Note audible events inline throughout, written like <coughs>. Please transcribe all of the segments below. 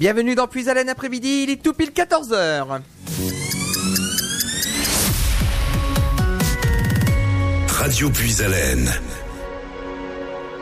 Bienvenue dans Puis Haleine après-midi, il est tout pile 14h. Radio Puis Haleine.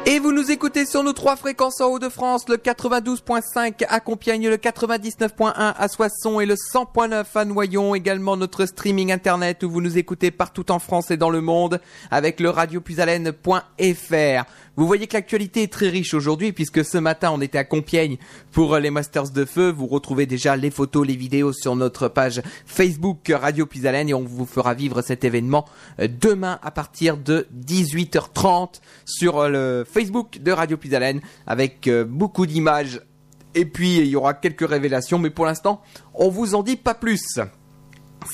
Et vous nous écoutez sur nos trois fréquences en Haut-de-France, le 92.5 à Compiègne, le 99.1 à Soissons et le 100.9 à Noyon. Également notre streaming internet où vous nous écoutez partout en France et dans le monde avec le radiopuisalène.fr. Vous voyez que l'actualité est très riche aujourd'hui puisque ce matin on était à Compiègne pour les Masters de Feu. Vous retrouvez déjà les photos, les vidéos sur notre page Facebook Radio Puisalène et on vous fera vivre cet événement euh, demain à partir de 18h30 sur euh, le Facebook de Radio Puisalène avec euh, beaucoup d'images et puis il y aura quelques révélations mais pour l'instant on vous en dit pas plus.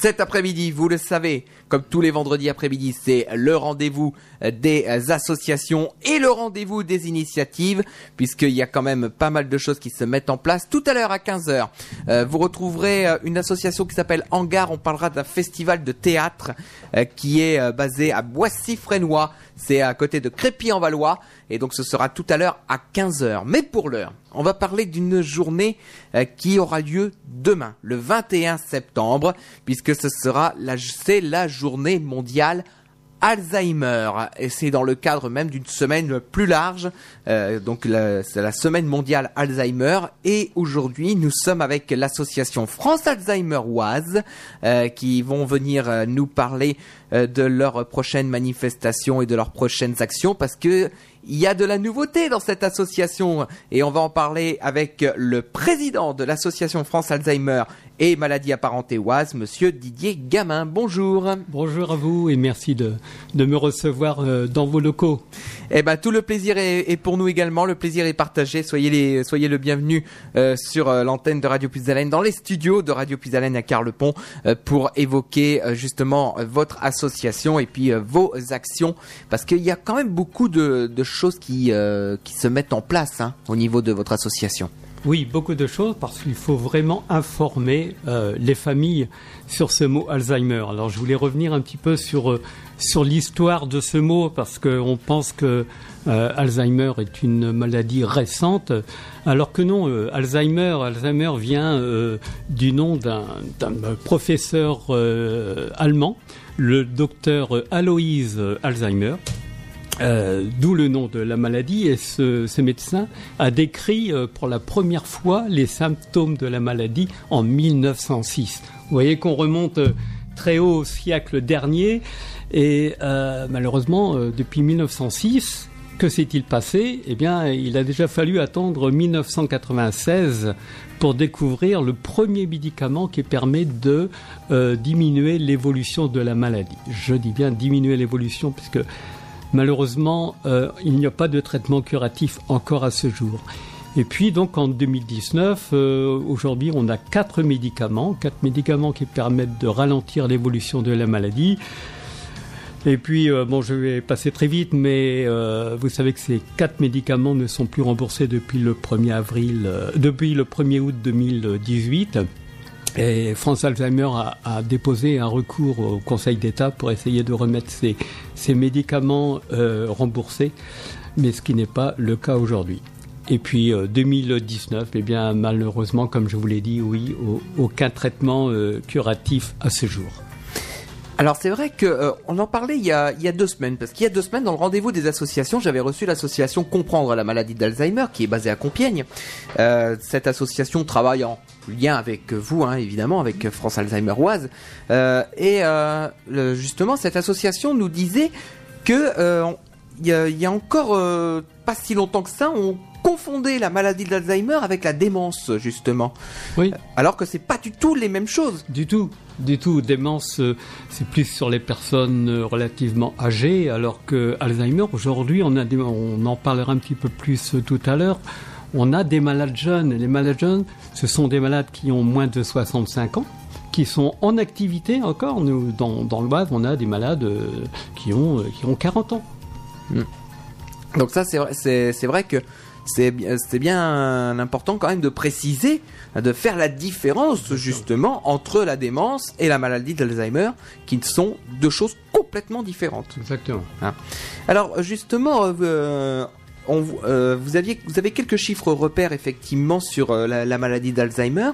Cet après-midi, vous le savez, comme tous les vendredis après-midi, c'est le rendez-vous des associations et le rendez-vous des initiatives, puisqu'il y a quand même pas mal de choses qui se mettent en place. Tout à l'heure à 15h, euh, vous retrouverez euh, une association qui s'appelle Hangar. On parlera d'un festival de théâtre euh, qui est basé à Boissy-Frénois. C'est à côté de Crépy-en-Valois. Et donc ce sera tout à l'heure à 15h. Mais pour l'heure, on va parler d'une journée euh, qui aura lieu demain, le 21 septembre, puisque ce sera la, c'est la journée mondiale Alzheimer et c'est dans le cadre même d'une semaine plus large euh, donc la- c'est la semaine mondiale Alzheimer et aujourd'hui nous sommes avec l'association France Alzheimer Oise euh, qui vont venir nous parler de leurs prochaines manifestations et de leurs prochaines actions parce que il y a de la nouveauté dans cette association et on va en parler avec le président de l'association France Alzheimer et maladies apparentées Oise, monsieur Didier Gamin. Bonjour. Bonjour à vous et merci de, de me recevoir euh, dans vos locaux. Eh ben tout le plaisir est, est pour nous également, le plaisir est partagé. Soyez les soyez le bienvenu euh, sur euh, l'antenne de Radio Puisalène, dans les studios de Radio Puisalène à Carlepont euh, pour évoquer euh, justement euh, votre association et puis euh, vos actions parce qu'il y a quand même beaucoup de, choses qui euh, qui se mettent en place hein, au niveau de votre association. Oui, beaucoup de choses parce qu'il faut vraiment informer euh, les familles sur ce mot Alzheimer. Alors je voulais revenir un petit peu sur, sur l'histoire de ce mot parce qu'on pense que euh, Alzheimer est une maladie récente alors que non, euh, Alzheimer, Alzheimer vient euh, du nom d'un professeur allemand, le docteur Alois Alzheimer. D'où le nom de la maladie. Et ce, ce médecin a décrit pour la première fois les symptômes de la maladie en 1906. Vous voyez qu'on remonte très haut au siècle dernier. Et euh, malheureusement, euh, depuis 1906, que s'est-il passé? Eh bien, il a déjà fallu attendre 1996 pour découvrir le premier médicament qui permet de euh, diminuer l'évolution de la maladie. Je dis bien diminuer l'évolution puisque Malheureusement, il n'y a pas de traitement curatif encore à ce jour. Et puis donc en 2019, euh, aujourd'hui, on a quatre médicaments, quatre médicaments qui permettent de ralentir l'évolution de la maladie. Et puis, euh, bon, je vais passer très vite, mais euh, vous savez que ces quatre médicaments ne sont plus remboursés depuis le 1er avril, euh, depuis le 1er août 2018. Et France Alzheimer a, a déposé un recours au Conseil d'État pour essayer de remettre ces, ces médicaments euh, remboursés, mais ce qui n'est pas le cas aujourd'hui. Et puis euh, 2019, eh bien malheureusement, comme je vous l'ai dit, oui, au- aucun traitement euh, curatif à ce jour. Alors c'est vrai que euh, en parlait il y a, deux semaines, parce qu'il y a deux semaines dans le rendez-vous des associations, j'avais reçu l'association Comprendre la maladie d'Alzheimer, qui est basée à Compiègne. Euh, cette association travaille en lien avec vous, hein, évidemment, avec France Alzheimer Oise. Euh, et euh, justement, cette association nous disait que euh, il y, a, encore euh, pas si longtemps que ça, on confondait la maladie d'Alzheimer avec la démence, justement. Oui. Alors que c'est pas du tout les mêmes choses. Du tout, du tout. Démence, euh, c'est plus sur les personnes euh, relativement âgées, alors que Alzheimer, aujourd'hui, on, a des- on en parlera un petit peu plus euh, tout à l'heure. On a des malades jeunes. Les malades jeunes, ce sont des malades qui ont moins de 65 ans, qui sont en activité encore. Nous, dans, dans le Bas, on a des malades euh, qui, ont, euh, qui ont 40 ans. Donc ça, c'est vrai, c'est, c'est vrai que c'est, bien- c'est bien important quand même de préciser, de faire la différence justement entre la démence et la maladie d'Alzheimer, qui sont deux choses complètement différentes. Exactement. Alors justement, euh, on, vous aviez, vous avez quelques chiffres repères effectivement sur la, la, maladie d'Alzheimer.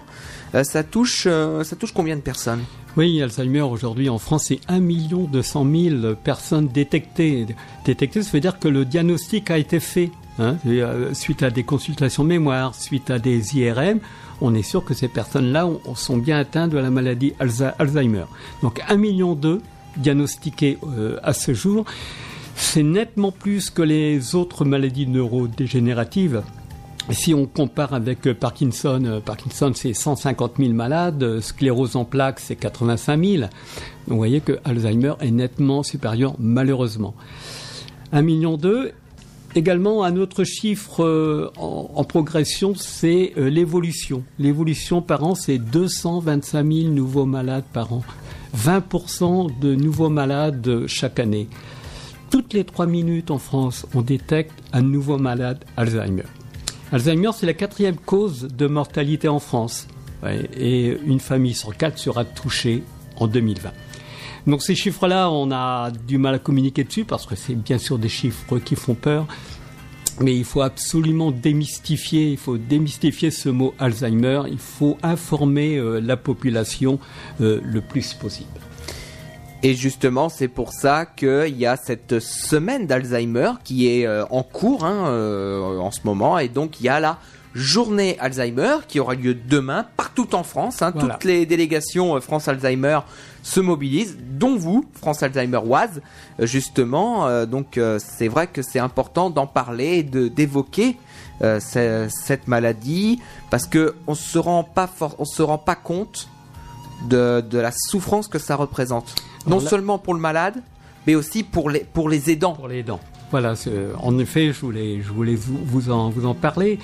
ça touche, ça touche combien de personnes? Oui, Alzheimer aujourd'hui en France, c'est 1 200 000 personnes détectées. Détectées, ça veut dire que le diagnostic a été fait. Hein, euh, suite à des consultations mémoire, suite à des IRM, on est sûr que ces personnes-là sont bien atteintes de la maladie Alzheimer. Donc 1 million diagnostiqués euh, à ce jour. C'est nettement plus que les autres maladies neurodégénératives. Si on compare avec euh, Parkinson, Parkinson c'est 150 000 malades, sclérose en plaques c'est 85 000. vous voyez que Alzheimer est nettement supérieur malheureusement. 1 million. Également, un autre chiffre en, progression, c'est l'évolution. L'évolution par an, c'est 225 000 nouveaux malades par an. 20% de nouveaux malades chaque année. Toutes les trois minutes en France, on détecte un nouveau malade Alzheimer. Alzheimer, c'est la quatrième cause de mortalité en France. et une famille sur quatre sera touchée en 2020. Donc ces chiffres-là, on a du mal à communiquer dessus parce que c'est bien sûr des chiffres qui font peur. Mais il faut absolument démystifier, il faut démystifier ce mot Alzheimer, il faut informer euh, la population euh, le plus possible. Et justement, c'est pour ça qu'il y a cette semaine d'Alzheimer qui est euh, en cours hein, en ce moment. Et donc, il y a la journée Alzheimer qui aura lieu demain partout en France. Hein. Toutes les délégations France Alzheimer se mobilisent, dont vous, France Alzheimer Oise, justement. donc, c'est vrai que c'est important d'en parler et d'évoquer cette maladie parce que on se rend pas on se rend pas compte de, de la souffrance que ça représente non seulement pour le malade, mais aussi pour les, pour les aidants. Pour les aidants. Voilà, en effet, je voulais, je voulais vous, vous, en, vous en parler.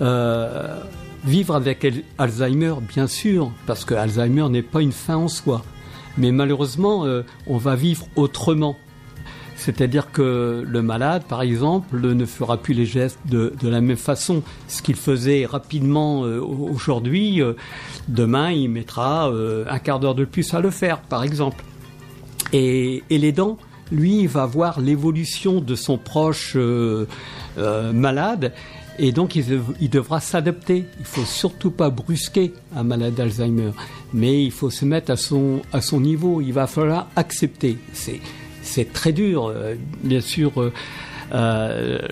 Euh, vivre avec Alzheimer, bien sûr, parce que Alzheimer n'est pas une fin en soi. Mais malheureusement, euh, on va vivre autrement. C'est-à-dire que le malade, par exemple, ne fera plus les gestes de, la même façon. Ce qu'il faisait rapidement euh, aujourd'hui, demain, il mettra un quart d'heure de plus à le faire, par exemple. Et, et l'aidant, lui, va voir l'évolution de son proche euh, euh, malade et donc il, devra s'adapter. Il faut surtout pas brusquer un malade d'Alzheimer, mais il faut se mettre à son, à son niveau. Il va falloir accepter. C'est, très dur, euh, bien sûr.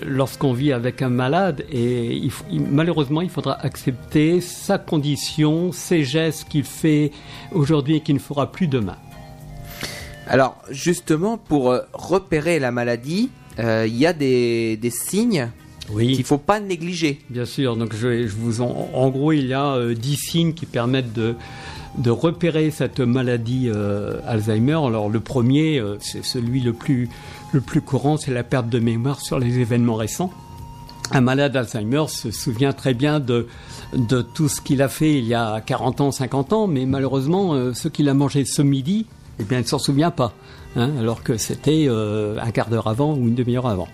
lorsqu'on vit avec un malade et malheureusement il faudra accepter sa condition, ses gestes qu'il fait aujourd'hui et qu'il ne fera plus demain. Alors justement, pour euh, repérer la maladie, euh, il y a des, signes qu'il ne faut pas négliger. Bien sûr, donc je, vous en, gros, il y a euh, dix 10 signes qui permettent de, de repérer cette maladie Alzheimer. Alors le premier, c'est celui le plus, le plus courant, c'est la perte de mémoire sur les événements récents. Un malade Alzheimer se souvient très bien de, de tout ce qu'il a fait il y a 40 ans, 50 ans, mais malheureusement, ce qu'il a mangé ce midi, eh bien, elle ne s'en souvient pas, hein, alors que c'était euh, un quart d'heure avant ou une demi-heure avant.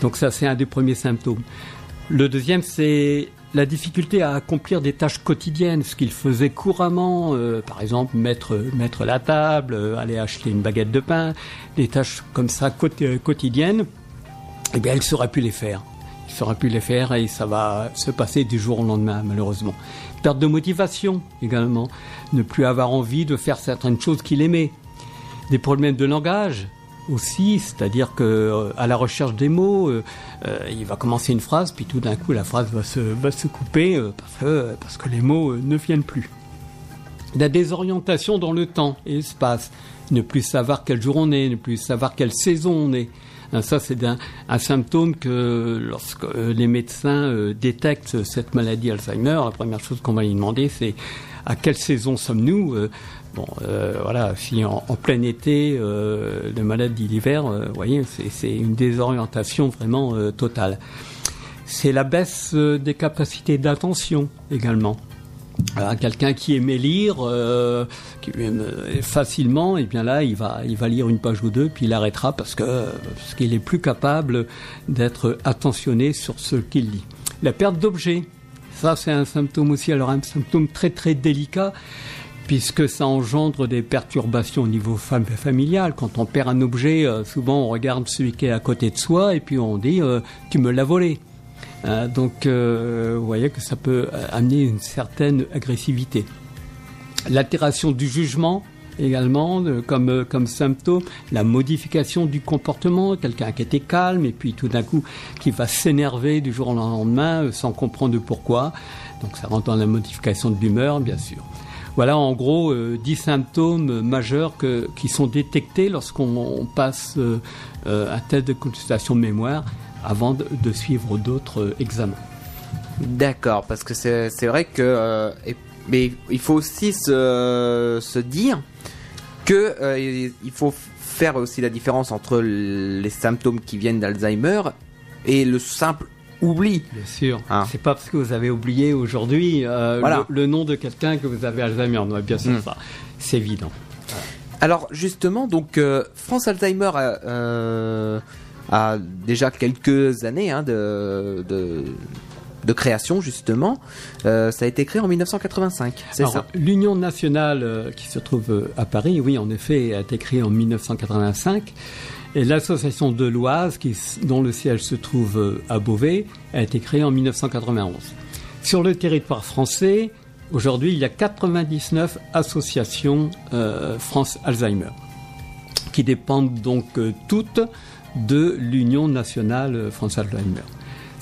Donc ça, c'est un des premiers symptômes. Le deuxième, c'est la difficulté à accomplir des tâches quotidiennes, ce qu'il faisait couramment, euh, par exemple mettre, mettre la table, euh, aller acheter une baguette de pain, des tâches comme ça quotidiennes, eh bien, ne saura plus les faire. Il saura plus les faire et ça va se passer du jour au lendemain, malheureusement. Perte de motivation également, ne plus avoir envie de faire certaines choses qu'il aimait. Des problèmes de langage aussi, c'est-à-dire que euh, à la recherche des mots, euh, euh, il va commencer une phrase, puis tout d'un coup la phrase va se, couper parce, que, parce que les mots ne viennent plus. La désorientation dans le temps et l'espace, ne plus savoir quel jour on est, ne plus savoir quelle saison on est. Hein, ça, c'est un, symptôme que lorsque euh, les médecins euh, détectent cette maladie Alzheimer, la première chose qu'on va lui demander, c'est à quelle saison sommes-nous euh, Bon, voilà, si en, plein été, le maladie d'hiver, vous voyez, c'est une désorientation vraiment totale. C'est la baisse des capacités d'attention également quelqu'un qui aimait lire euh, qui euh, facilement, et eh bien là, il va, il va lire une page ou deux, puis il arrêtera parce que parce qu'il est plus capable d'être attentionné sur ce qu'il lit. La perte d'objets, ça c'est un symptôme aussi, alors un symptôme très très délicat puisque ça engendre des perturbations au niveau familial. Quand on perd un objet, euh, souvent on regarde celui qui est à côté de soi et puis on dit euh, tu me l'as volé. Euh, donc vous voyez que ça peut amener une certaine agressivité. L'altération du jugement également comme, comme symptôme, la modification du comportement, quelqu'un qui était calme et puis tout d'un coup qui va s'énerver du jour au lendemain sans comprendre pourquoi. Donc ça rentre dans la modification de l'humeur, bien sûr. Voilà en gros euh, dix symptômes majeurs qui sont détectés lorsqu'on passe euh, euh, un test de consultation de mémoire avant de, suivre d'autres examens. D'accord, parce que c'est vrai que mais il faut aussi se, se dire que il faut faire aussi la différence entre les symptômes qui viennent d'Alzheimer et le simple oublie. Bien sûr. Hein. C'est pas parce que vous avez oublié aujourd'hui euh, le, nom de quelqu'un que vous avez Alzheimer. Non, bien sûr, hmm. ça, c'est évident. Alors justement, donc euh, France Alzheimer a, euh, a, déjà quelques années hein, de, de, création justement. ça a été créé en 1985, c'est ça? L'Union nationale qui se trouve à Paris, oui, en effet, a été créée en 1985. Et l'association de l'Oise, dont le siège se trouve euh, à Beauvais, a été créée en 1991. Sur le territoire français, aujourd'hui, il y a 99 associations euh, France Alzheimer, qui dépendent donc euh, toutes de l'Union nationale France Alzheimer.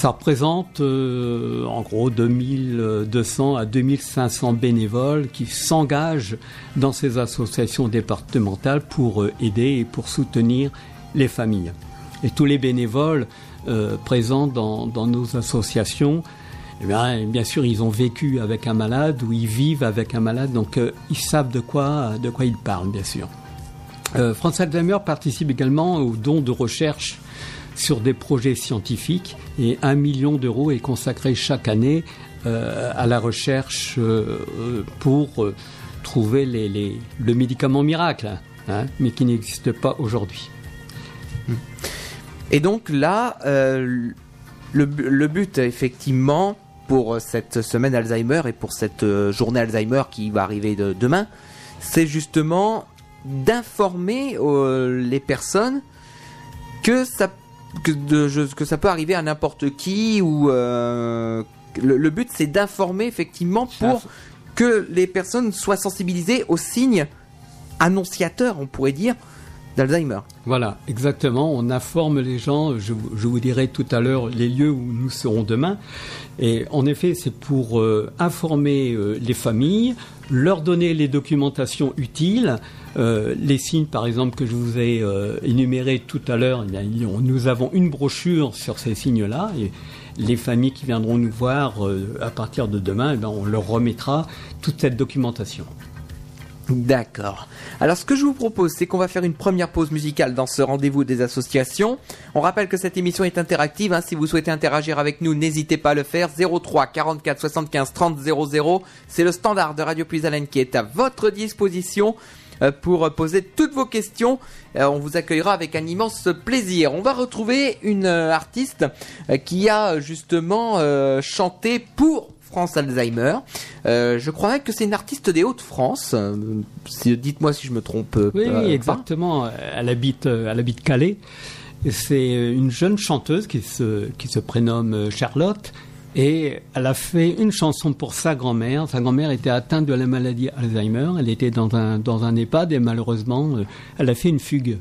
Ça représente en gros 2200 à 2500 bénévoles qui s'engagent dans ces associations départementales pour aider et pour soutenir les familles. Et tous les bénévoles euh, présents dans, nos associations, eh bien, sûr, ils ont vécu avec un malade ou ils vivent avec un malade, donc euh, ils savent de quoi, de quoi ils parlent, bien sûr. Euh, France Alzheimer participe également aux dons de recherche sur des projets scientifiques et un million d'euros est consacré chaque année à la recherche pour trouver le médicament miracle, hein, mais qui n'existe pas aujourd'hui. Et donc là, euh, le, but effectivement pour cette semaine Alzheimer et pour cette euh, journée Alzheimer qui va arriver demain, c'est justement d'informer euh, les personnes que ça que, ça peut arriver à n'importe qui ou le, but c'est d'informer effectivement pour que les personnes soient sensibilisées aux signes annonciateurs, on pourrait dire, d'Alzheimer. Voilà, exactement. On informe les gens. Je, vous dirai tout à l'heure les lieux où nous serons demain. Et en effet, c'est pour euh, informer euh, les familles, leur donner les documentations utiles. Euh, les signes, par exemple, que je vous ai énumérés tout à l'heure, nous avons une brochure sur ces signes-là. Et les familles qui viendront nous voir à partir de demain, eh on leur remettra toute cette documentation. D'accord. Alors ce que je vous propose, c'est qu'on va faire une première pause musicale dans ce rendez-vous des associations. On rappelle que cette émission est interactive. Hein. Si vous souhaitez interagir avec nous, n'hésitez pas à le faire. 03 44 75 30 00. C'est le standard de Radio Plus qui est à votre disposition euh, pour poser toutes vos questions. Euh, on vous accueillera avec un immense plaisir. On va retrouver une euh, artiste qui a justement chanté pour France Alzheimer. Euh, je crois que c'est une artiste des Hauts-de-France. Euh, dites-moi si je me trompe. Euh, oui, exactement. Elle habite, elle habite Calais. C'est une jeune chanteuse qui se, qui se prénomme Charlotte. Et elle a fait une chanson pour sa grand-mère. Sa grand-mère était atteinte de la maladie Alzheimer. Elle était dans un, dans un EHPAD et malheureusement, elle a fait une fugue.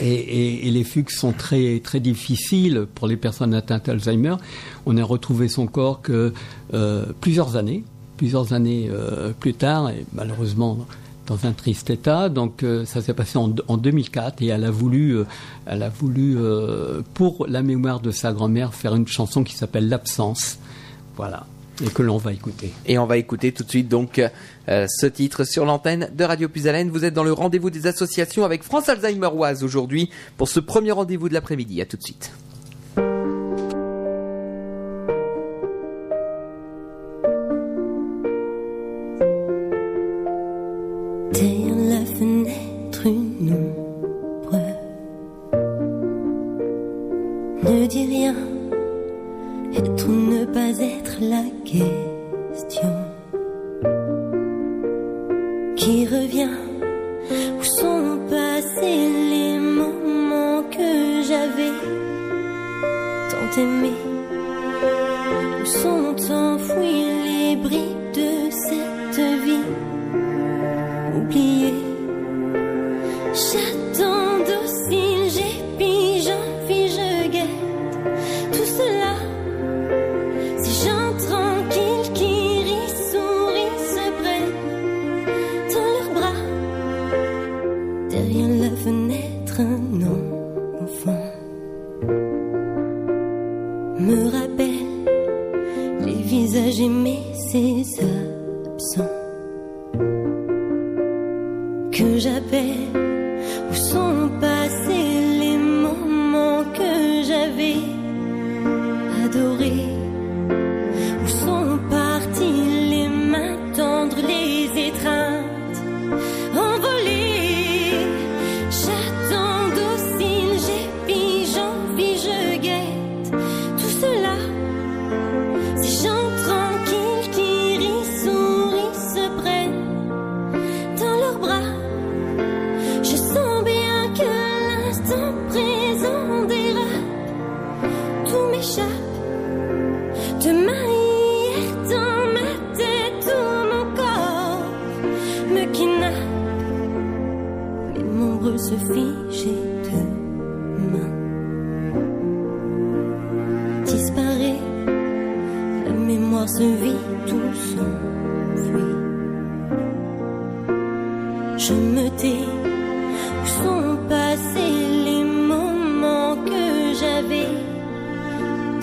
Et, les fugues sont très, très difficiles pour les personnes atteintes d'Alzheimer. On a retrouvé son corps que euh, plusieurs années, plusieurs années euh, plus tard, et malheureusement dans un triste état. Donc euh, ça s'est passé en, en, 2004 et elle a voulu, elle a voulu pour la mémoire de sa grand-mère faire une chanson qui s'appelle L'absence. Voilà et que l'on va écouter. Et on va écouter tout de suite donc euh, ce titre sur l'antenne de Radio Puisalène. Vous êtes dans le rendez-vous des associations avec France Alzheimer Oise aujourd'hui pour ce premier rendez-vous de l'après-midi. À tout de suite. Me rappelle les visages aimés, ces absents que j'appelle.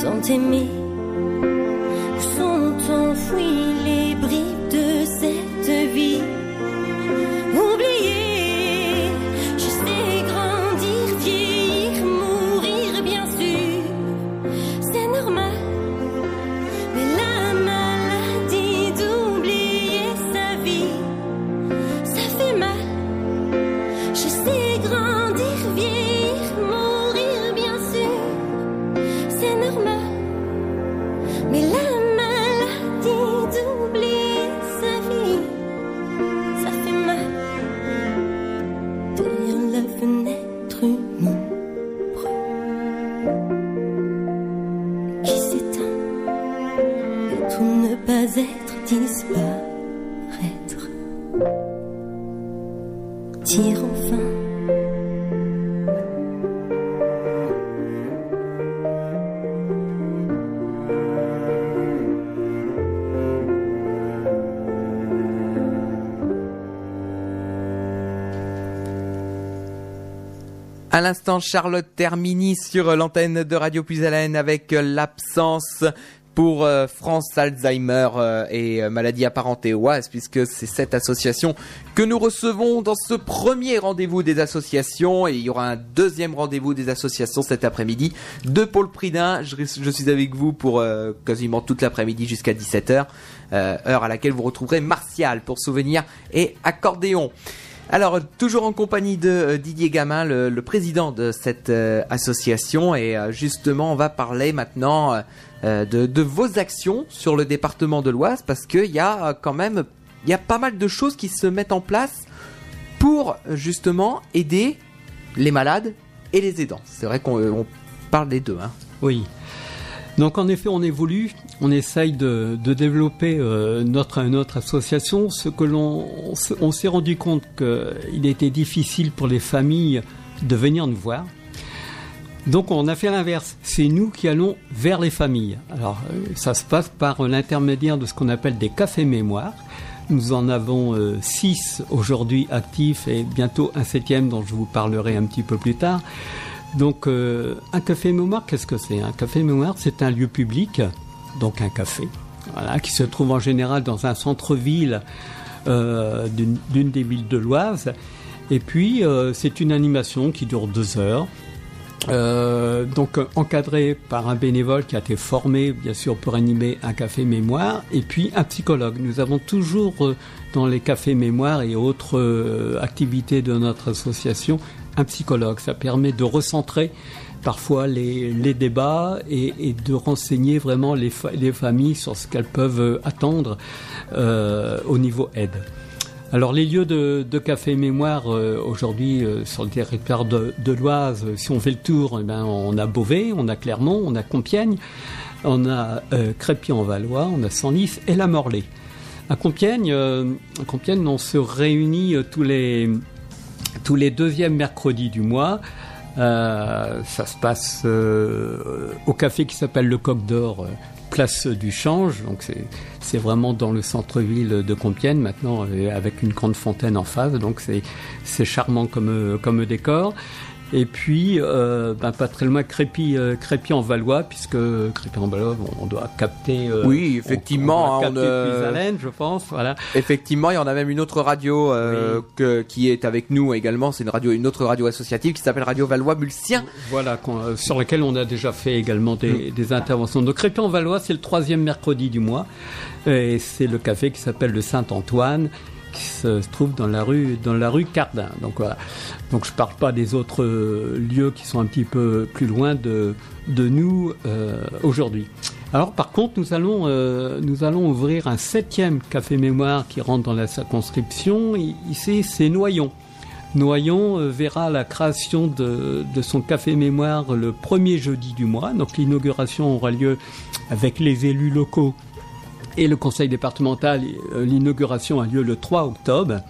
Tant aimés Où l'instant, Charlotte Termini sur l'antenne de Radio Puisalène avec l'absence pour euh, France Alzheimer euh, et euh, maladies OAS puisque c'est cette association que nous recevons dans ce premier rendez-vous des associations et il y aura un deuxième rendez-vous des associations cet après-midi de Paul Pridin. Je, suis avec vous pour euh, quasiment toute l'après-midi jusqu'à 17h, euh, heure à laquelle vous retrouverez Martial pour souvenirs et accordéon. Alors, toujours en compagnie de euh, Didier Gamin, le, président de cette euh, association, et euh, justement, on va parler maintenant de, vos actions sur le département de l'Oise, parce qu'il y a quand même, il y a pas mal de choses qui se mettent en place pour justement aider les malades et les aidants. C'est vrai qu'on on parle des deux. Hein. Oui. Donc en effet, on évolue, on essaye de, développer euh, notre association. Ce que l'on s'est rendu compte qu'il était difficile pour les familles de venir nous voir. Donc on a fait l'inverse. C'est nous qui allons vers les familles. Alors euh, ça se passe par l'intermédiaire de ce qu'on appelle des cafés mémoire. Nous en avons euh, six aujourd'hui actifs et bientôt un septième dont je vous parlerai un petit peu plus tard. Donc, euh, un café mémoire, qu'est-ce que c'est? Un café mémoire, c'est un lieu public, donc un café, qui se trouve en général dans un centre-ville euh, d'une des villes de l'Oise. Et puis, euh, c'est une animation qui dure deux heures. Donc euh, encadré par un bénévole qui a été formé bien sûr pour animer un café mémoire et puis un psychologue. Nous avons toujours dans les cafés mémoire et autres activités de notre association un psychologue. Ça permet de recentrer parfois les, les débats et, de renseigner vraiment les, les familles sur ce qu'elles peuvent attendre euh, au niveau aide. Alors les lieux de, café mémoire euh, aujourd'hui euh, sur le territoire de, de l'Oise, si on fait le tour, eh ben, on a Beauvais, on a Clermont, on a Compiègne, on a Crépy-en-Valois, on a Senlis et la Morlaix. À Compiègne, à Compiègne, on se réunit tous les tous les deuxièmes mercredis du mois. Euh, ça se passe euh, au café qui s'appelle le Coq d'Or, euh, place du Change. Donc c'est vraiment dans le centre-ville de Compiègne maintenant, avec une grande fontaine en face. Donc c'est charmant comme comme décor. Et puis, euh, ben, pas très loin, Crépy, euh, Crépy en Valois, puisque Crépy en Valois, on, on doit capter. euh, Oui, on- effectivement, on, doit hein, on, capter euh, Puisalène, je pense. Voilà. Effectivement, il y en a même une autre radio que, qui est avec nous également. C'est une radio, une autre radio associative qui s'appelle Radio Valois Mulsien. Voilà, sur lequel on a déjà fait également des, des interventions. Donc Crépy en Valois, c'est le troisième mercredi du mois. Et c'est le café qui s'appelle le Saint-Antoine, qui se trouve dans la rue, dans la rue Cardin. Donc voilà. Donc je parle pas des autres euh, lieux qui sont un petit peu plus loin de, de nous euh, aujourd'hui. Alors par contre, nous allons, euh, nous allons ouvrir un septième café mémoire qui rentre dans la circonscription. Ici, c'est Noyon. Noyon verra la création de, de son café mémoire le premier jeudi du mois. Donc l'inauguration aura lieu avec les élus locaux et le conseil départemental. Euh, L'inauguration a lieu le 3 octobre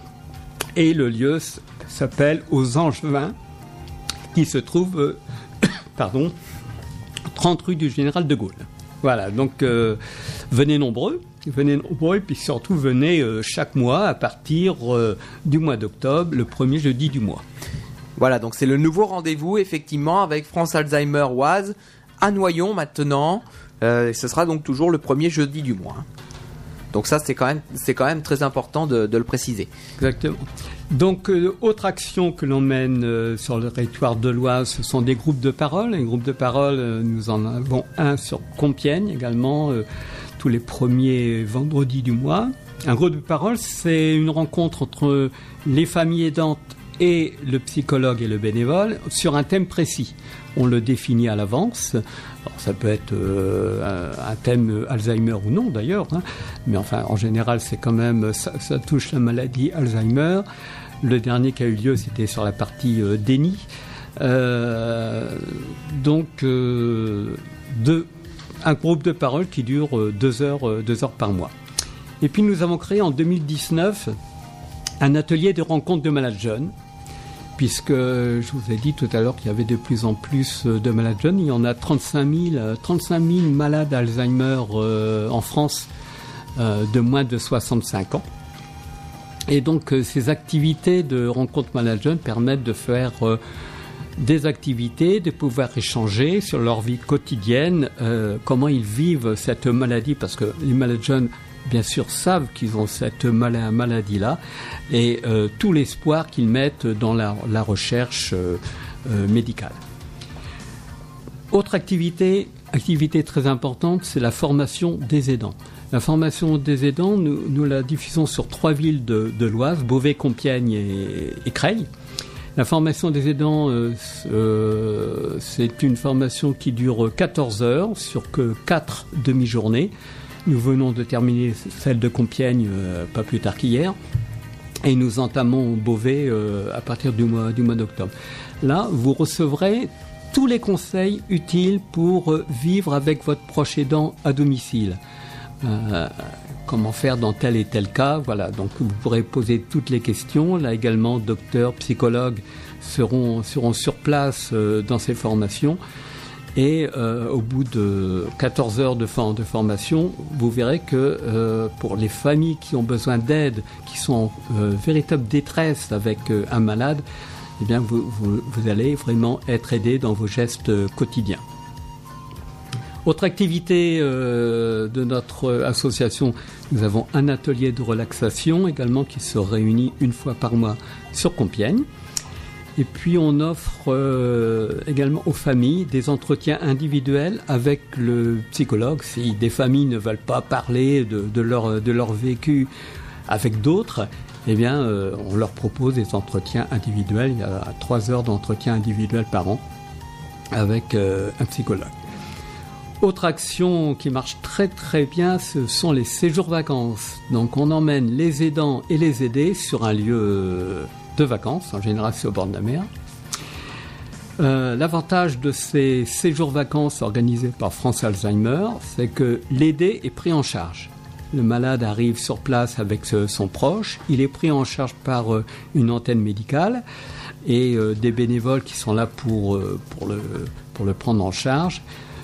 et le lieu s'appelle Aux Angevins qui se trouve euh, <coughs> pardon, 30 rue du Général de Gaulle. Voilà, donc euh, venez nombreux, venez nombreux et puis surtout venez chaque mois à partir du mois d'octobre, le premier jeudi du mois. Voilà, donc c'est le nouveau rendez-vous effectivement avec France Alzheimer Oise à Noyon maintenant. Euh, ce sera donc toujours le premier jeudi du mois. Donc ça c'est quand même très important de, le préciser. Exactement. Donc, euh, autre action que l'on mène euh, sur le territoire de l'Oise, ce sont des groupes de parole. Les groupes de parole, nous en avons un sur Compiègne également, tous les premiers vendredis du mois. Un groupe de parole, c'est une rencontre entre les familles aidantes et le psychologue et le bénévole sur un thème précis. On le définit à l'avance. Ça peut être euh, un, thème Alzheimer ou non d'ailleurs, hein. mais enfin en général c'est quand même ça, touche la maladie Alzheimer. Le dernier qui a eu lieu c'était sur la partie euh, déni. Euh, donc euh, deux, un groupe de parole qui dure euh, deux heures, euh, deux heures par mois. Et puis nous avons créé en 2019 un atelier de rencontre de malades jeunes puisque je vous ai dit tout à l'heure qu'il y avait de plus en plus euh, de malades jeunes. Il y en a 35 000, euh, 35 000 malades Alzheimer euh, en France euh, de moins de 65 ans. Et donc ces activités de rencontre malades jeunes permettent de faire des activités, de pouvoir échanger sur leur vie quotidienne, comment ils vivent cette maladie, parce que les malades jeunes, bien sûr, savent qu'ils ont cette mala- maladie-là, et euh, tout l'espoir qu'ils mettent dans la, recherche euh, euh, médicale. Autre activité, activité très importante, c'est la formation des aidants. La formation des aidants, nous, la diffusons sur trois villes de, l'Oise, Beauvais, Compiègne et, et Creil. La formation des aidants, c'est une formation qui dure 14 heures sur que 4 demi-journées. Nous venons de terminer celle de Compiègne euh, pas plus tard qu'hier. Et nous entamons Beauvais euh, à partir du mois, d'octobre. Là, vous recevrez tous les conseils utiles pour euh, vivre avec votre proche aidant à domicile. Comment faire dans tel et tel cas. Voilà, donc vous pourrez poser toutes les questions. Là également, docteurs, psychologues seront, sur place dans ces formations. Et euh, au bout de 14 heures de, for- de formation, vous verrez que euh, pour les familles qui ont besoin d'aide, qui sont en euh, véritable détresse avec euh, un malade, eh bien vous, vous, allez vraiment être aidé dans vos gestes quotidiens. Autre activité de notre association, nous avons un atelier de relaxation également qui se réunit une fois par mois sur Compiègne. Et puis on offre euh, également aux familles des entretiens individuels avec le psychologue. Si des familles ne veulent pas parler de, leur, de leur vécu avec d'autres, eh bien euh, on leur propose des entretiens individuels. Il y a trois heures d'entretien individuel par an avec euh, un psychologue. Autre action qui marche très très bien, ce sont les séjours vacances. Donc on emmène les aidants et les aidés sur un lieu de vacances, en général c'est au bord de la mer. Euh, l'avantage de ces séjours vacances organisés par France Alzheimer, c'est que l'aidé est pris en charge. Le malade arrive sur place avec son proche, il est pris en charge par euh, une antenne médicale et euh, des bénévoles qui sont là pour, pour, le, pour le prendre en charge.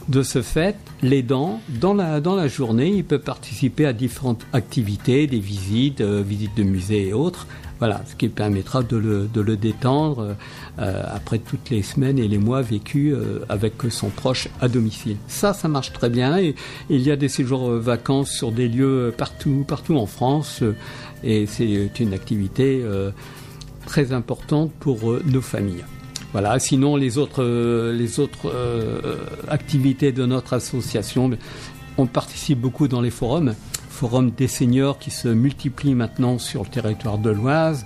De ce fait, l'aidant, dans la, dans la journée, il peut participer à différentes activités, des visites, visites de musées et autres, voilà, ce qui permettra de le, de le détendre euh, après toutes les semaines et les mois vécus euh, avec son proche à domicile. Ça, ça marche très bien. Et, il y a des séjours euh, vacances sur des lieux partout, partout en France. et c'est une activité très importante pour nos familles. Voilà. Sinon, les autres, les autres activités de notre association, on participe beaucoup dans les forums forum des seniors qui se multiplie maintenant sur le territoire de l'Oise.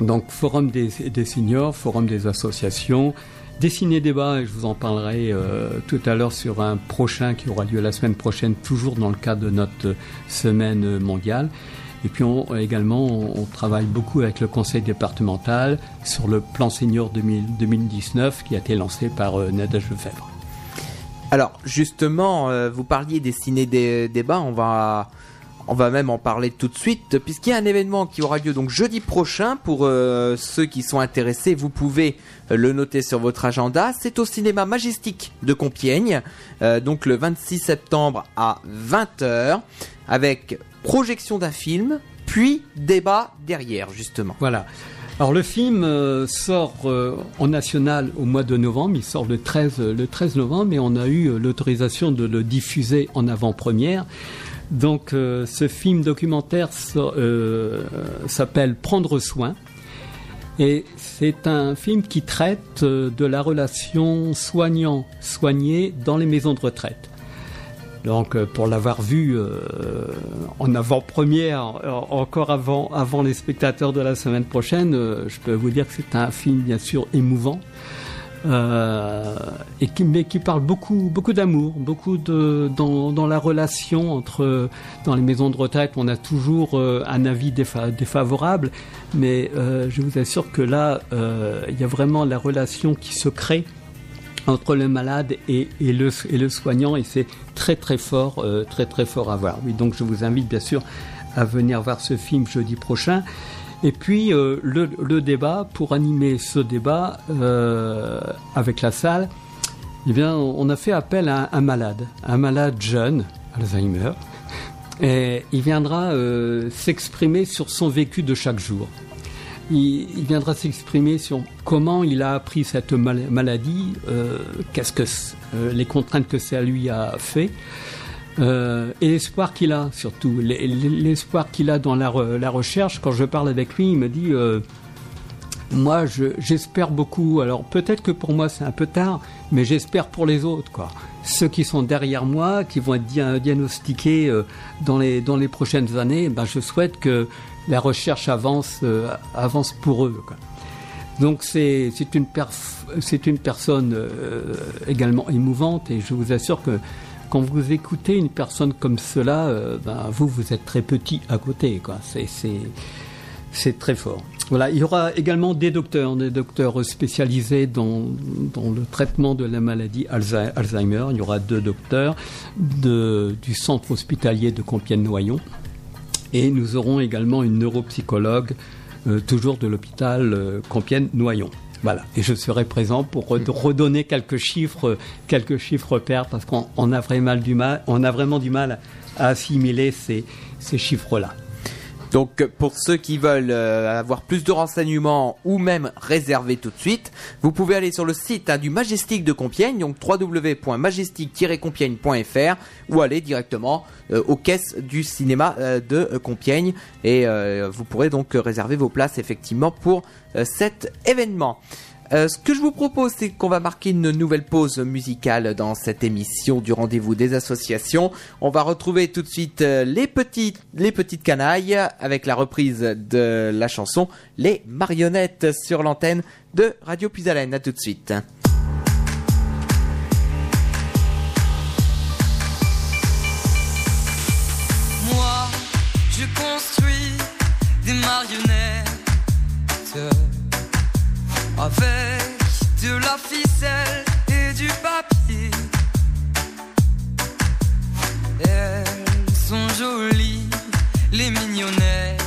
Donc forum des, seniors, forum des associations, dessiner débat, et je vous en parlerai euh, tout à l'heure sur un prochain qui aura lieu la semaine prochaine, toujours dans le cadre de notre semaine mondiale. Et puis on, également, on, travaille beaucoup avec le conseil départemental sur le plan senior 2019 qui a été lancé par euh, Nadège Lefebvre. Alors justement, euh, vous parliez des ciné débats, on va on va même en parler tout de suite puisqu'il y a un événement qui aura lieu donc jeudi prochain pour euh, ceux qui sont intéressés, vous pouvez euh, le noter sur votre agenda. C'est au cinéma Majestic de Compiègne, donc le 26 septembre à 20h avec projection d'un film puis débat derrière justement. Voilà. Alors le film euh, sort euh, en national au mois de novembre, il sort le 13, le 13 novembre et on a eu euh, l'autorisation de le diffuser en avant-première. Donc ce film documentaire s'appelle Prendre soin et c'est un film qui traite de la relation soignant-soigné dans les maisons de retraite. Donc euh, pour l'avoir vu euh, en avant-première, euh, encore avant, avant les spectateurs de la semaine prochaine, je peux vous dire que c'est un film bien sûr émouvant. et qui, mais qui parle beaucoup, beaucoup d'amour, beaucoup de dans, dans, la relation entre dans les maisons de retraite, on a toujours un avis défavorable, mais je vous assure que là, il y a vraiment la relation qui se crée entre le malade et, le, soignant et c'est très très fort, euh, très très fort à voir. Donc je vous invite bien sûr à venir voir ce film jeudi prochain. Et puis euh, le, débat, pour animer ce débat euh, avec la salle, eh on a fait appel à un malade, un malade jeune, Alzheimer, et il viendra s'exprimer sur son vécu de chaque jour il, viendra s'exprimer sur comment il a appris cette maladie, euh, qu'est-ce que euh, les contraintes que ça lui a fait. Euh, et l'espoir qu'il a surtout, l'espoir qu'il a dans la, recherche. Quand je parle avec lui, il me dit moi j'espère beaucoup. Alors peut-être que pour moi c'est un peu tard, mais j'espère pour les autres quoi. Ceux qui sont derrière moi, qui vont être diagnostiqués dans les dans les prochaines années, ben, je souhaite que la recherche avance, euh, avance pour eux. Donc c'est une, une personne euh, également émouvante et je vous assure que quand vous écoutez une personne comme cela, euh, ben, vous, vous êtes très petit à côté. C'est très fort. Voilà, il y aura également des docteurs, des docteurs spécialisés dans, dans le traitement de la maladie Alzheimer. Il y aura deux docteurs de, du centre hospitalier de Compiègne-Noyon et nous aurons également une neuropsychologue, euh, toujours de l'hôpital euh, Compiègne-Noyon. Voilà. Et je serai présent pour redonner quelques chiffres, quelques chiffres pairs, parce qu'on a vraiment du mal, on a vraiment du mal à assimiler ces, ces chiffres-là. Donc pour ceux qui veulent euh, avoir plus de renseignements ou même réserver tout de suite, vous pouvez aller sur le site hein, du Majestic de Compiègne, donc www.majestic-compiègne.fr ou aller directement euh, aux caisses du cinéma euh, de Compiègne et vous pourrez donc réserver vos places effectivement pour cet événement. Euh, ce que je vous propose, c'est qu'on va marquer une nouvelle pause musicale dans cette émission du rendez-vous des associations. On va retrouver tout de suite euh, les petites, les petites canailles avec la reprise de la chanson Les marionnettes sur l'antenne de Radio Puisalène. À tout de suite. Elles sont jolies, les mignonnettes.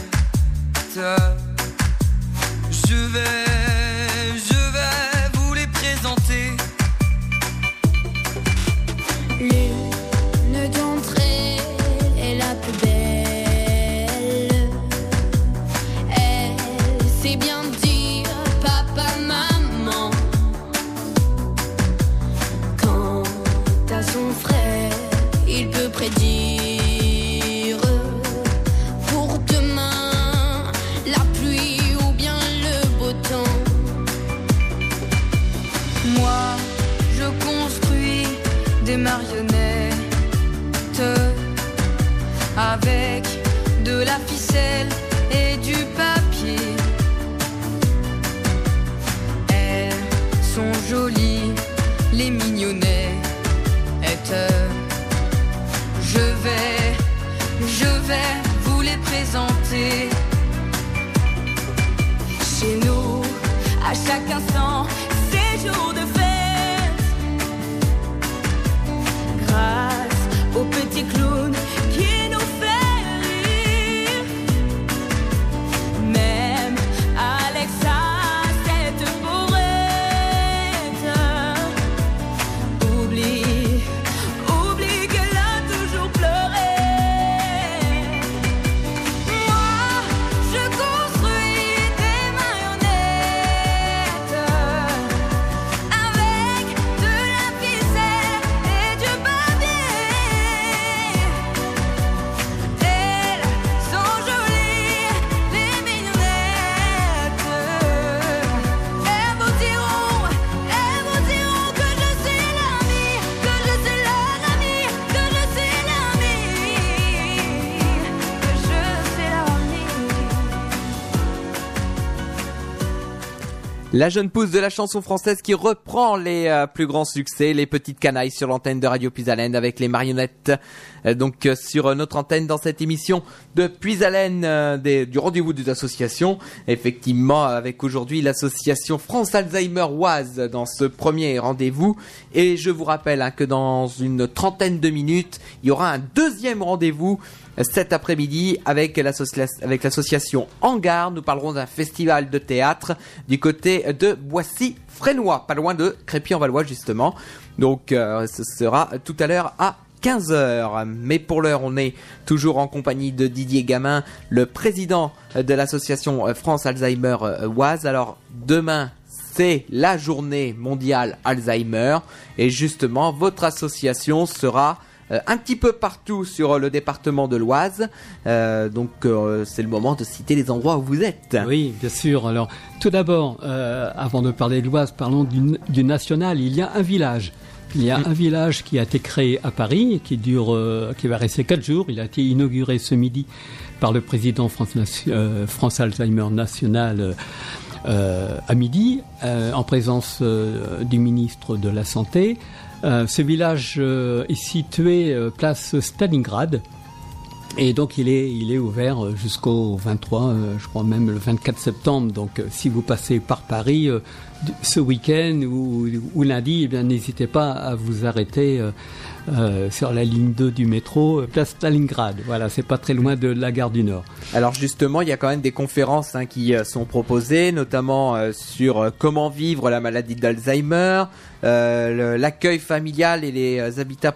Les mignonnettes. La jeune pousse de la chanson française qui reprend les euh, plus grands succès, les petites canailles sur l'antenne de Radio Puisalène avec les marionnettes. Euh, donc euh, sur notre antenne dans cette émission de Puisalène du rendez-vous des associations. Effectivement, avec aujourd'hui l'association France Alzheimer Oise dans ce premier rendez-vous. Et je vous rappelle hein, que dans une trentaine de minutes, il y aura un deuxième rendez-vous cet après-midi avec l'associa- avec l'association Hangar. Nous parlerons d'un festival de théâtre du côté de Boissy-Frénois, pas loin de Crépy-en-Valois justement. Donc euh, ce sera tout à l'heure à 15h. Mais pour l'heure, on est toujours en compagnie de Didier Gamin, le président de l'association France Alzheimer euh, Oise. Alors demain, c'est la journée mondiale Alzheimer et justement votre association sera un petit peu partout sur euh, le département de l'Oise. Euh, donc euh, c'est le moment de citer les endroits où vous êtes. Oui, bien sûr. Alors, tout d'abord, euh, avant de parler de l'Oise, parlons du, national. Il y a un village. Il y a un village qui a été créé à Paris, qui dure, euh, qui va rester quatre jours. Il a été inauguré ce midi par le président France, euh, Alzheimer National euh, euh, à midi, euh, en présence euh, du ministre de la Santé. Euh, ce village euh, est situé euh, place Stalingrad. Et donc il est, il est ouvert jusqu'au 23, euh, je crois même le 24 septembre. Donc si vous passez par Paris ce week-end ou, lundi, eh n'hésitez pas à vous arrêter euh, sur la ligne 2 du métro, euh, place Stalingrad. Voilà, c'est pas très loin de la gare du Nord. Alors justement, il y a quand même des conférences hein, qui euh, sont proposées, notamment sur comment vivre la maladie d'Alzheimer, l'accueil familial et les habitats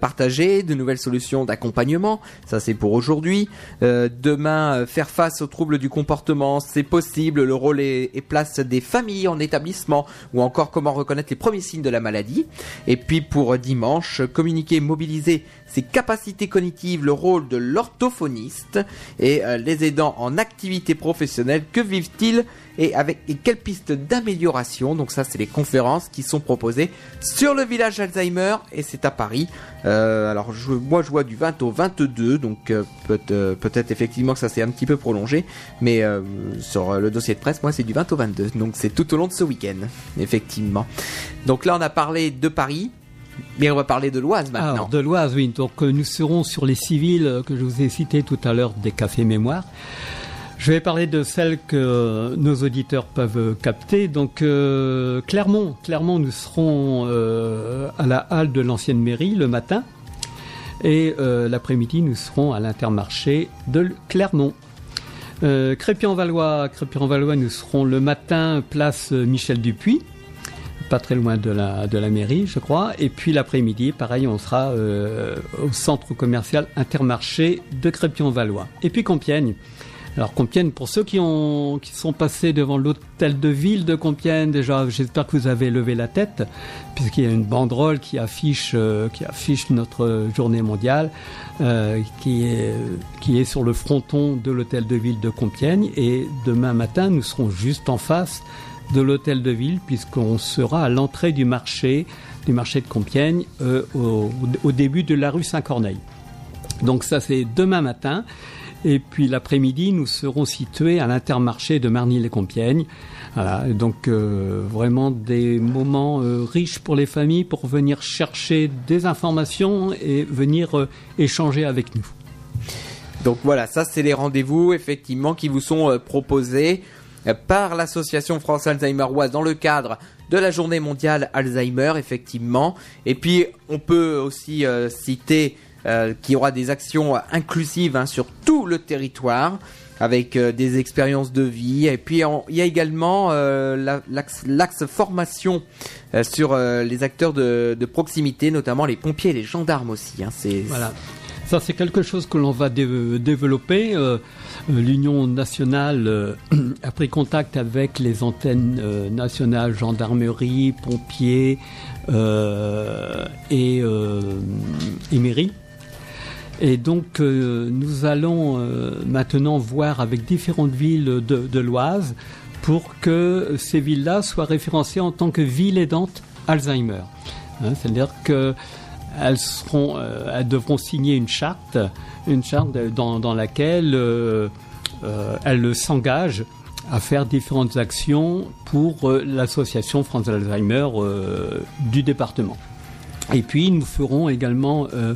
partagés, de nouvelles solutions d'accompagnement. Ça, c'est pour aujourd'hui. Demain, faire face aux troubles du comportement, c'est possible. Le rôle et, place des familles en établissement, ou encore comment reconnaître les premiers signes de la maladie. Et puis pour dimanche, communiquer, mobiliser ses capacités cognitives, le rôle de l'orthophoniste et euh, les aidants en activité professionnelle. Que vivent-ils et avec et quelles pistes d'amélioration? Donc ça, c'est les conférences qui sont proposées sur le village Alzheimer et c'est à Paris. Euh, alors je, moi, je vois du 20 au 22, donc euh, peut, peut-être effectivement que ça s'est un petit peu prolongé, mais sur le dossier de presse, moi, c'est du 20 au 22, donc c'est tout au long de ce week-end, effectivement. Donc là, on a parlé de Paris. Mais on va parler de l'Oise maintenant. Alors, de l'Oise, oui. Donc, euh, nous serons sur les civils euh, que je vous ai cités tout à l'heure des cafés mémoire. Je vais parler de celles que euh, nos auditeurs peuvent capter. Donc, euh, Clermont, Clermont, nous serons euh, à la halle de l'ancienne mairie le matin. Et euh, l'après-midi, nous serons à l'Intermarché de Clermont. Crépy-en-Valois, Crépy-en-Valois, nous serons le matin place Michel Dupuis, pas très loin de la, de la mairie, je crois. Et puis l'après-midi, pareil, on sera euh, au centre commercial Intermarché de Crépy-en-Valois. Et puis Compiègne. Alors Compiègne, pour ceux qui ont qui sont passés devant l'hôtel de ville de Compiègne, déjà, j'espère que vous avez levé la tête, puisqu'il y a une banderole qui affiche euh, qui affiche notre journée mondiale, euh, qui est qui est sur le fronton de l'hôtel de ville de Compiègne. Et demain matin, nous serons juste en face de l'hôtel de ville, puisqu'on sera à l'entrée du marché du marché de Compiègne euh, au, début de la rue Saint-Corneille. Donc ça c'est demain matin. Et puis l'après-midi, nous serons situés à l'intermarché de Marny-les-Compiègnes. Voilà, donc euh, vraiment des moments euh, riches pour les familles pour venir chercher des informations et venir échanger avec nous. Donc voilà, ça c'est les rendez-vous effectivement qui vous sont proposés par l'association France Alzheimer Oise dans le cadre de la journée mondiale Alzheimer effectivement. Et puis on peut aussi euh, citer euh, qu'il y aura des actions inclusives hein, sur tout le territoire avec euh, des expériences de vie. Et puis il y a également la- l'axe formation sur les acteurs de, proximité, notamment les pompiers et les gendarmes aussi. hein. Voilà. Ça, c'est quelque chose que l'on va dé- développer. Euh, euh, L'Union nationale euh, <clears throat> a pris contact avec les antennes nationales, gendarmerie, pompiers et, et mairie. Et donc, nous allons maintenant voir avec différentes villes de, de l'Oise pour que ces villes-là soient référencées en tant que villes aidantes Alzheimer. Hein, C'est-à-dire que elles seront, euh, elles devront signer une charte, une charte dans, laquelle euh, euh, elles s'engagent à faire différentes actions pour l'association France Alzheimer du département. Et puis nous ferons également euh,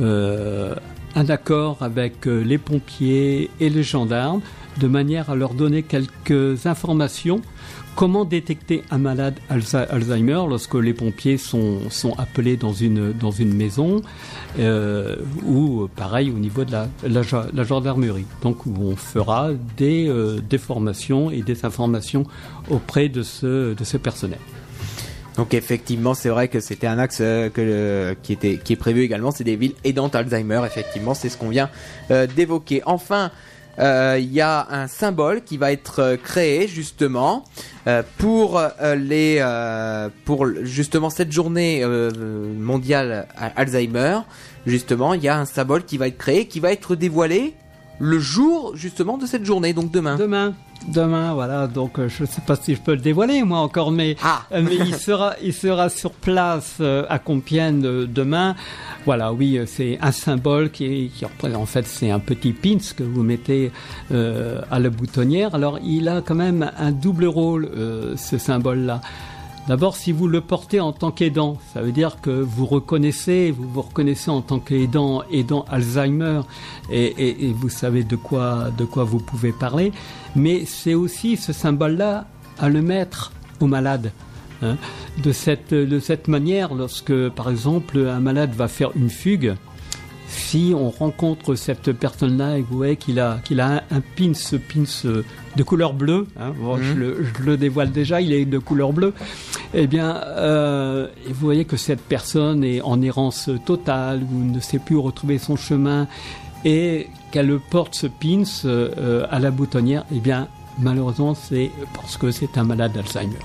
euh, un accord avec euh, les pompiers et les gendarmes de manière à leur donner quelques informations. Comment détecter un malade Alzheimer lorsque les pompiers sont, appelés dans une, maison euh, ou pareil au niveau de la, la, gen- la gendarmerie. Donc on fera des, euh, des formations et des informations auprès de ce, de ce personnel. Donc effectivement, c'est vrai que c'était un axe euh, qui était qui est prévu également, c'est des villes aidantes Alzheimer. Effectivement, c'est ce qu'on vient euh, d'évoquer. Enfin, euh, il y a un symbole qui va être créé justement pour les pour justement cette journée mondiale à Alzheimer. Justement, il y a un symbole qui va être créé, qui va être dévoilé le jour justement de cette journée, donc demain. Demain. Demain, voilà. Donc, euh, je ne sais pas si je peux le dévoiler, moi encore, mais, Ah. euh, mais il <laughs> sera, il sera sur place euh, à Compiègne demain. Voilà, oui, c'est un symbole qui, représente. En fait, c'est un petit pins que vous mettez à la boutonnière. Alors, il a quand même un double rôle, ce symbole-là. D'abord, si vous le portez en tant qu'aidant, ça veut dire que vous reconnaissez, vous vous reconnaissez en tant qu'aidant, aidant Alzheimer, et, et- et vous savez de quoi, de quoi vous pouvez parler. Mais c'est aussi ce symbole-là à le mettre au malade. hein. De, cette, de cette manière, lorsque, par exemple, un malade va faire une fugue, si on rencontre cette personne-là et vous voyez qu'il a, qu'il a un, un pins, ce pins euh, de couleur bleue, hein, bon, je, le, je le dévoile déjà, il est de couleur bleue, eh bien, euh, vous voyez que cette personne est en errance totale ou ne sait plus où retrouver son chemin et qu'elle porte ce pins euh, à la boutonnière, eh bien, malheureusement, c'est parce que c'est un malade d'Alzheimer.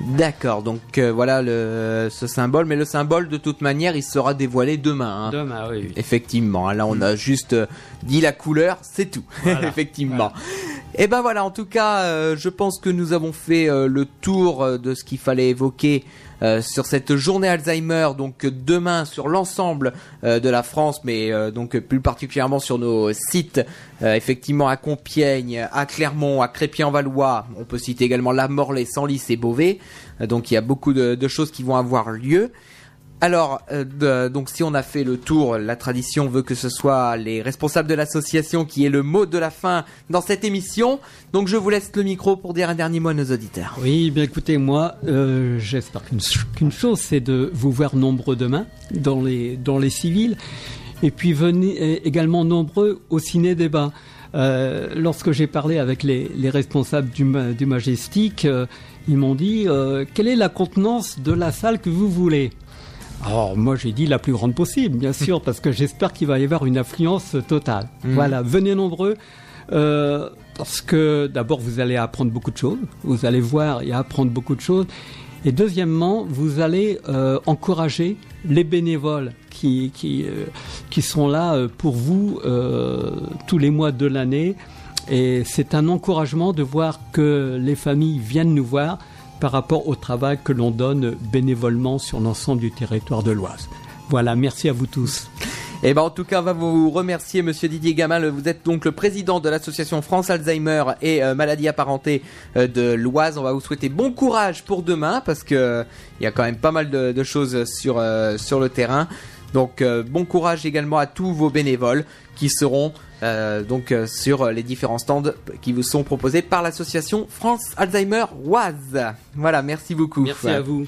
D'accord, donc euh, voilà le, ce symbole, mais le symbole de toute manière il sera dévoilé demain. hein. Demain, oui, oui. Effectivement, hein, là on a juste euh, dit la couleur, c'est tout. <laughs> Effectivement. Et ben voilà, en tout cas, euh, je pense que nous avons fait euh, le tour euh, de ce qu'il fallait évoquer sur cette journée Alzheimer. Donc demain sur l'ensemble de la France, mais donc plus particulièrement sur nos sites, effectivement à Compiègne, à Clermont, à Crépy-en-Valois. On peut citer également La Morlaix, Senlis et Beauvais. Donc il y a beaucoup de choses qui vont avoir lieu. Alors, euh, donc si on a fait le tour, la tradition veut que ce soit les responsables de l'association qui aient le mot de la fin dans cette émission. Donc je vous laisse le micro pour dire un dernier mot à nos auditeurs. Oui, bien écoutez, moi, euh, j'espère qu'une chose, c'est de vous voir nombreux demain dans les, dans les civils. Et puis venez euh, également nombreux au ciné-débat. Lorsque j'ai parlé avec les, les responsables du, du Majestic, ils m'ont dit quelle est la contenance de la salle que vous voulez? Alors moi j'ai dit la plus grande possible, bien sûr, parce que j'espère qu'il va y avoir une affluence totale. Voilà, venez nombreux, euh, parce que d'abord vous allez apprendre beaucoup de choses, vous allez voir et apprendre beaucoup de choses, et deuxièmement vous allez euh, encourager les bénévoles qui qui euh, qui sont là pour vous tous les mois de l'année, et c'est un encouragement de voir que les familles viennent nous voir par rapport au travail que l'on donne bénévolement sur l'ensemble du territoire de l'Oise. Voilà, merci à vous tous. Et ben en tout cas, on va vous remercier, Monsieur Didier Gamal. Vous êtes donc le président de l'association France Alzheimer et euh, maladies apparentées euh, de l'Oise. On va vous souhaiter bon courage pour demain parce que euh, il y a quand même pas mal de, de choses sur euh, sur le terrain. Donc bon courage également à tous vos bénévoles qui seront euh, donc euh, sur les différents stands qui vous sont proposés par l'association France Alzheimer Oise. Voilà, merci beaucoup. Merci à vous.